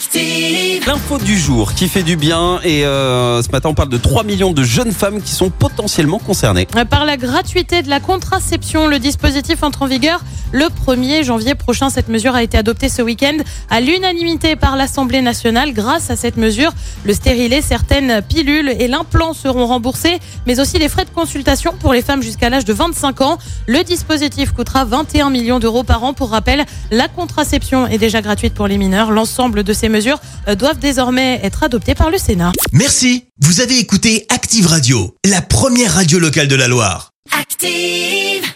Active. L'info du jour qui fait du bien et euh, ce matin on parle de 3 millions de jeunes femmes qui sont potentiellement concernées. Par la gratuité de la contraception, le dispositif entre en vigueur le 1er janvier prochain. Cette mesure a été adoptée ce week-end à l'unanimité par l'Assemblée nationale. Grâce à cette mesure, le stérilet, certaines pilules et l'implant seront remboursés, mais aussi les frais de consultation pour les femmes jusqu'à l'âge de 25 ans. Le dispositif coûtera 21 millions d'euros par an. Pour rappel, la contraception est déjà gratuite pour les mineurs. L'ensemble de ces mesures euh, doivent désormais être adoptées par le Sénat. Merci, vous avez écouté Active Radio, la première radio locale de la Loire. Active.